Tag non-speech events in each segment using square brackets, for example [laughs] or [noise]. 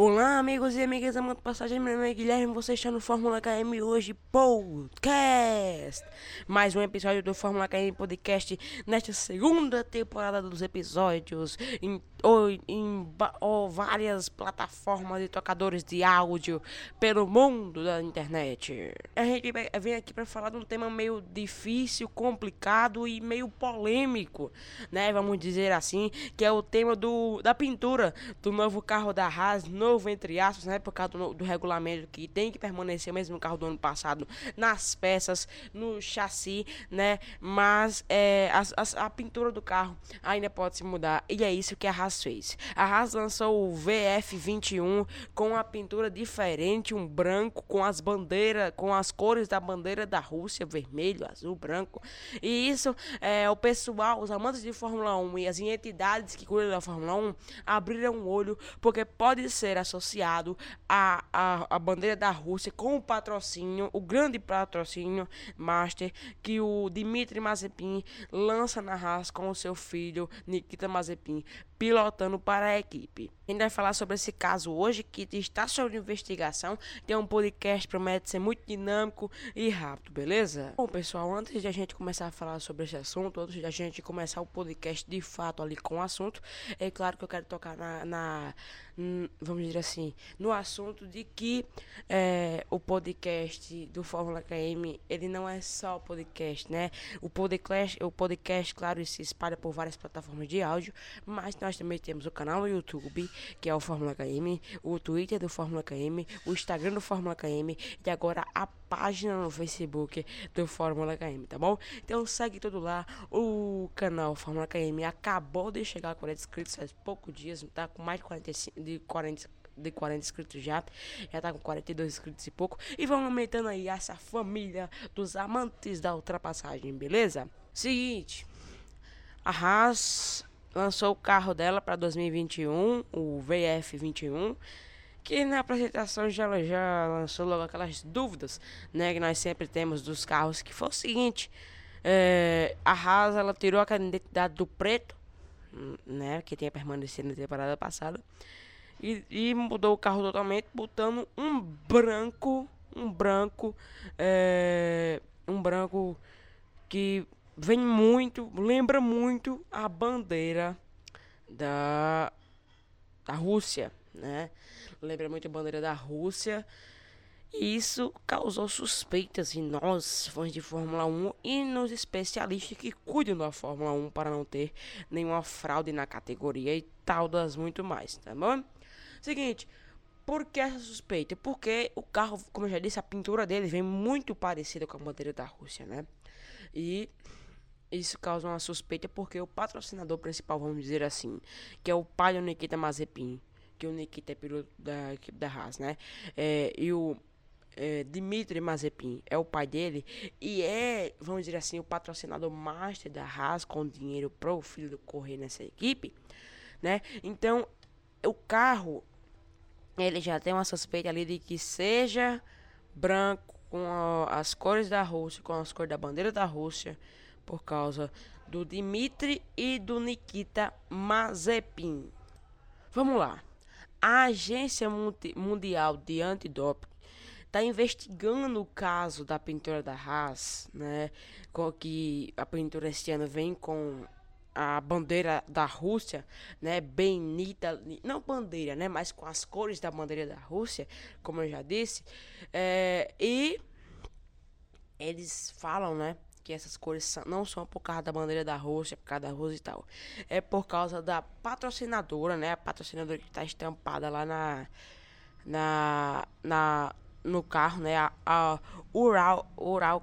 Orlando. Olá, amigos e amigas da Moto Passagem. Meu nome é Guilherme. Você está no Fórmula KM hoje podcast. Mais um episódio do Fórmula KM podcast nesta segunda temporada dos episódios em, ou, em ou várias plataformas e tocadores de áudio pelo mundo da internet. A gente vem aqui para falar de um tema meio difícil, complicado e meio polêmico, né? Vamos dizer assim, que é o tema do da pintura do novo carro da Haas novo, entre aspas, né? Por causa do, do, regulamento que tem que permanecer mesmo carro do ano passado nas peças, no chassi, né? Mas é, a, a, a, pintura do carro ainda pode se mudar. E é isso que a Haas fez. A Haas lançou o VF21 com a pintura diferente, um branco com as bandeiras, com as cores da bandeira da Rússia, vermelho, azul, branco. E isso é o pessoal, os amantes de Fórmula 1 e as entidades que cuidam da Fórmula 1 abriram o olho porque pode ser ser associado à, à, à bandeira da Rússia com o patrocínio, o grande patrocínio Master que o Dmitry Mazepin lança na Haas com o seu filho Nikita Mazepin pilotando para a equipe. A gente vai falar sobre esse caso hoje que está sob investigação. Tem um podcast promete ser muito dinâmico e rápido, beleza? Bom, pessoal, antes de a gente começar a falar sobre esse assunto, antes de a gente começar o podcast de fato ali com o assunto, é claro que eu quero tocar na, na vamos dizer assim, no assunto de que é, o podcast do Fórmula KM, ele não é só o podcast, né? O podcast, o podcast, claro, se espalha por várias plataformas de áudio, mas nós também temos o canal no YouTube, que é o Fórmula KM, o Twitter do Fórmula KM, o Instagram do Fórmula KM e agora a página no Facebook do Fórmula KM, tá bom? Então segue tudo lá, o canal Fórmula KM acabou de chegar a 40 inscritos faz poucos dias, tá com mais de 45 de 40 de 40 inscritos já. Já tá com 42 inscritos e pouco. E vamos aumentando aí essa família dos amantes da ultrapassagem, beleza? Seguinte. A Haas lançou o carro dela para 2021, o VF21. Que na apresentação já, já lançou logo aquelas dúvidas, né? Que nós sempre temos dos carros. Que foi o seguinte: é, a Haas ela tirou aquela identidade do preto, né? Que tinha permanecido na temporada passada e, e mudou o carro totalmente, botando um branco, um branco, é, um branco que vem muito, lembra muito a bandeira da, da Rússia, né? Lembra muito a bandeira da Rússia. E isso causou suspeitas em nós, fãs de Fórmula 1, e nos especialistas que cuidam da Fórmula 1 para não ter nenhuma fraude na categoria e tal das muito mais, tá bom? Seguinte, por que essa suspeita? Porque o carro, como eu já disse, a pintura dele vem muito parecida com a bandeira da Rússia, né? E isso causa uma suspeita porque o patrocinador principal, vamos dizer assim, que é o pai do Nikita Mazepin, que o Nikita é piloto da equipe da Haas, né? É, e o é, Dmitry Mazepin é o pai dele e é, vamos dizer assim, o patrocinador master da Haas com dinheiro para o filho correr nessa equipe, né? Então, o carro ele já tem uma suspeita ali de que seja branco com a, as cores da Rússia, com as cores da bandeira da Rússia, por causa do Dmitry e do Nikita Mazepin. Vamos lá. A Agência Mundial de Antidoping está investigando o caso da pintura da Haas, né? Que a pintura este ano vem com a bandeira da Rússia, né, bem nita, não bandeira, né, mas com as cores da bandeira da Rússia, como eu já disse, é, e eles falam, né, que essas cores não são por causa da bandeira da Rússia, por causa da Rússia e tal, é por causa da patrocinadora, né, a patrocinadora que está estampada lá na, na, na, no carro, né, a, a Ural, Ural,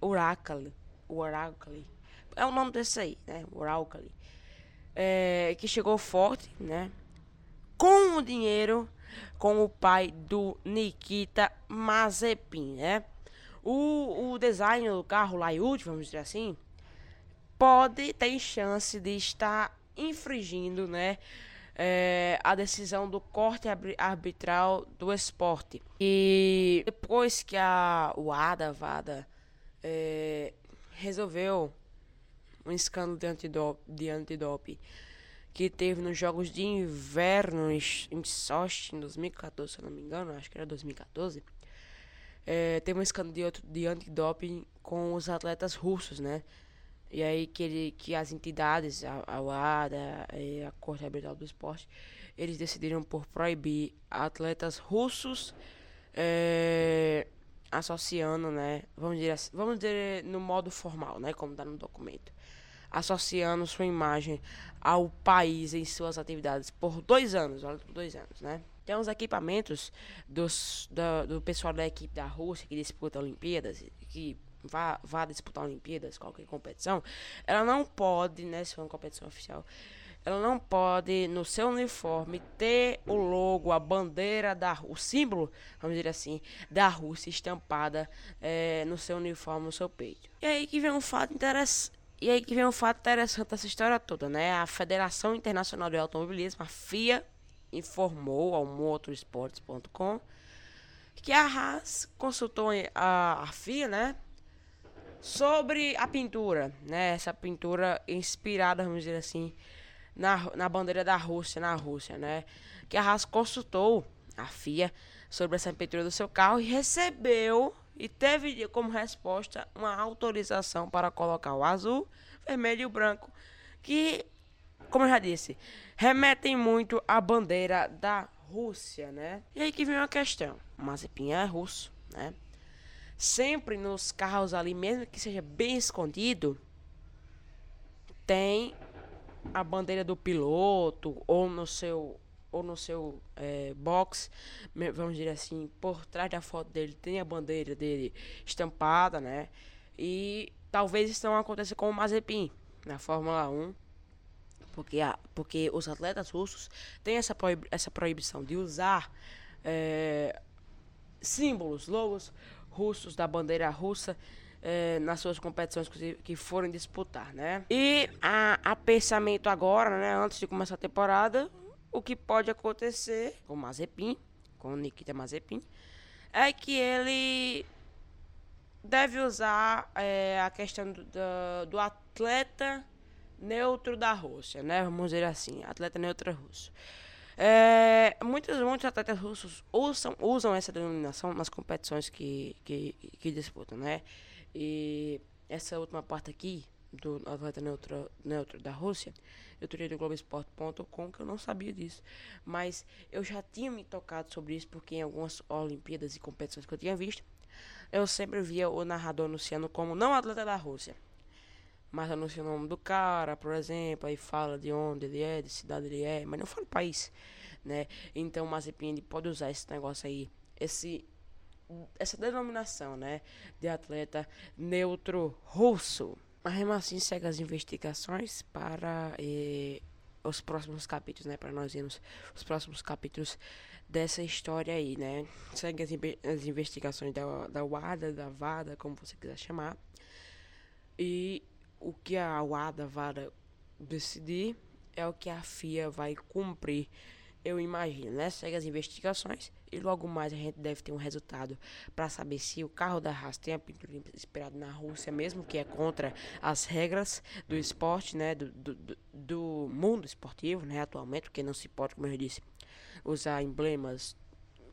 Uracle, Uracle, é o nome desse aí, né? O. É, que chegou forte, né? Com o dinheiro, com o pai do Nikita Mazepin, né? O, o design do carro Laiut, vamos dizer assim, pode ter chance de estar infringindo, né? É, a decisão do corte arbitral do esporte. E depois que a WADA, VADA, é, resolveu um escândalo de antidoping, de antidoping que teve nos Jogos de Inverno em Sochi em 2014, se não me engano, acho que era 2014. É, teve um escândalo de, outro, de antidoping com os atletas russos, né? E aí que, ele, que as entidades, a, a UADA e a Corte Arbitral do Esporte, eles decidiram por proibir atletas russos é, associando, né? Vamos dizer, assim, vamos dizer no modo formal, né? Como está no documento. Associando sua imagem ao país em suas atividades por dois anos, olha, por dois anos, né? Tem uns equipamentos dos, do, pessoal da equipe da Rússia que disputa Olimpíadas, que vá, vá disputar Olimpíadas, qualquer competição, ela não pode, né, se for uma competição oficial, ela não pode, no seu uniforme, ter o logo, a bandeira, da, o símbolo, vamos dizer assim, da Rússia estampada é, no seu uniforme, no seu peito. E aí que vem um fato interessante. E aí que vem um fato interessante dessa história toda, né? A Federação Internacional de Automobilismo, a FIA, informou ao motorsports.com que a Haas consultou a, a FIA, né? Sobre a pintura, né? Essa pintura inspirada, vamos dizer assim, na, na bandeira da Rússia, na Rússia, né? Que a Haas consultou a FIA sobre essa pintura do seu carro e recebeu e teve como resposta uma autorização para colocar o azul, vermelho e o branco, que, como eu já disse, remetem muito à bandeira da Rússia, né? E aí que vem uma questão. O Mazepin é russo, né? Sempre nos carros ali, mesmo que seja bem escondido, tem a bandeira do piloto ou no seu ou no seu é, box, vamos dizer assim, por trás da foto dele tem a bandeira dele estampada, né? E talvez isso não aconteça com o Mazepin na Fórmula 1, porque, a, porque os atletas russos têm essa, proib essa proibição de usar é, símbolos, logos russos da bandeira russa é, nas suas competições que, forem disputar, né? E a, a pensamento agora, né, antes de começar a temporada, o que pode acontecer com Mazepin, com Nikita Mazepin, é que ele deve usar é, a questão do, do, do, atleta neutro da Rússia, né? Vamos dizer assim, atleta neutro russo. É, muitos, muitos atletas russos usam, usam essa denominação nas competições que, que, que disputam, né? E essa última parte aqui, do atleta neutro, neutro da Rússia, eu tirei do Globoesporte.com que eu não sabia disso. Mas eu já tinha me tocado sobre isso porque em algumas Olimpíadas e competições que eu tinha visto, eu sempre via o narrador anunciando como não atleta da Rússia. Mas anuncia o nome do cara, por exemplo, aí fala de onde ele é, de cidade ele é, mas não fala país, né? Então o Mazepin pode usar esse negócio aí, esse essa denominação, né, de atleta neutro russo. Mas assim segue as investigações para eh, os próximos capítulos, né, para nós irmos os próximos capítulos dessa história aí, né. Segue as, as investigações da, da WADA, da VADA, como você quiser chamar. E o que a WADA, VADA decidir é o que a FIA vai cumprir eu imagino, né? Segue as investigações e logo mais a gente deve ter um resultado para saber se o carro da Haas tem a pintura inspirada na Rússia mesmo, que é contra as regras do esporte, né? Do, do, do mundo esportivo, né? Atualmente, porque não se pode, como eu disse, usar emblemas,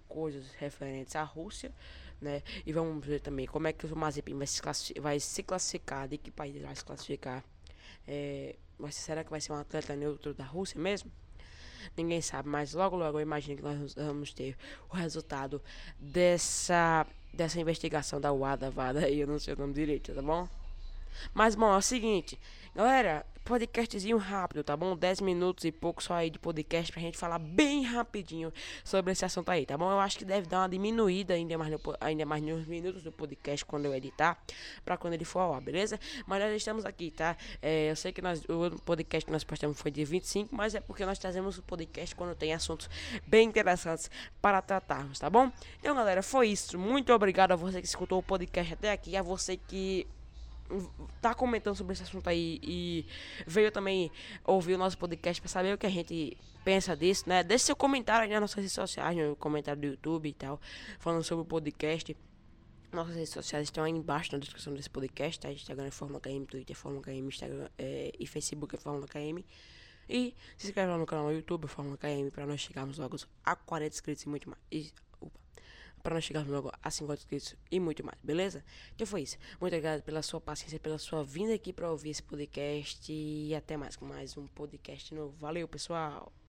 coisas referentes à Rússia, né? E vamos ver também como é que o Mazepin vai se, vai se classificar, de que país vai se classificar. É, mas será que vai ser um atleta neutro da Rússia mesmo? Ninguém sabe, mas logo logo eu imagino que nós vamos ter o resultado dessa dessa investigação da UADA, VADA, [laughs] aí eu não sei o nome direito, tá bom? Mas bom, é o seguinte, galera, podcastzinho rápido, tá bom? 10 minutos e pouco só aí de podcast pra gente falar bem rapidinho sobre esse assunto aí, tá bom? Eu acho que deve dar uma diminuída ainda mais, no, ainda mais nos minutos do podcast quando eu editar, pra quando ele for ao ar, beleza? Mas nós estamos aqui, tá? É, eu sei que nós, o podcast que nós postamos foi de 25, mas é porque nós trazemos o podcast quando tem assuntos bem interessantes para tratarmos, tá bom? Então, galera, foi isso. Muito obrigado a você que escutou o podcast até aqui, a você que tá comentando sobre esse assunto aí e veio também ouvir o nosso podcast para saber o que a gente pensa disso, né? Deixe seu comentário aí nas nossas redes sociais, no comentário do YouTube e tal, falando sobre o podcast. Nossas redes sociais estão aí embaixo na descrição desse podcast, tá? Instagram é Fórmula KM, Twitter é Fórmula KM, Instagram é, e Facebook é Fórmula KM. E se inscreve lá no canal no YouTube, Fórmula KM, para nós chegarmos logo a 40 inscritos e muito mais. E, para nós chegarmos logo a 50 inscritos e muito mais, beleza? Então foi isso. Muito obrigado pela sua paciência, pela sua vinda aqui para ouvir esse podcast. E até mais com mais um podcast novo. Valeu, pessoal!